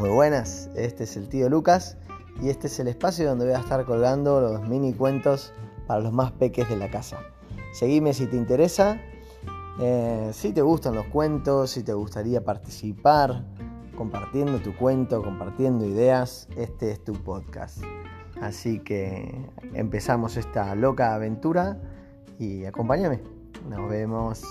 Muy buenas, este es el tío Lucas y este es el espacio donde voy a estar colgando los mini cuentos para los más peques de la casa. Seguime si te interesa, eh, si te gustan los cuentos, si te gustaría participar compartiendo tu cuento, compartiendo ideas, este es tu podcast. Así que empezamos esta loca aventura y acompáñame. Nos vemos.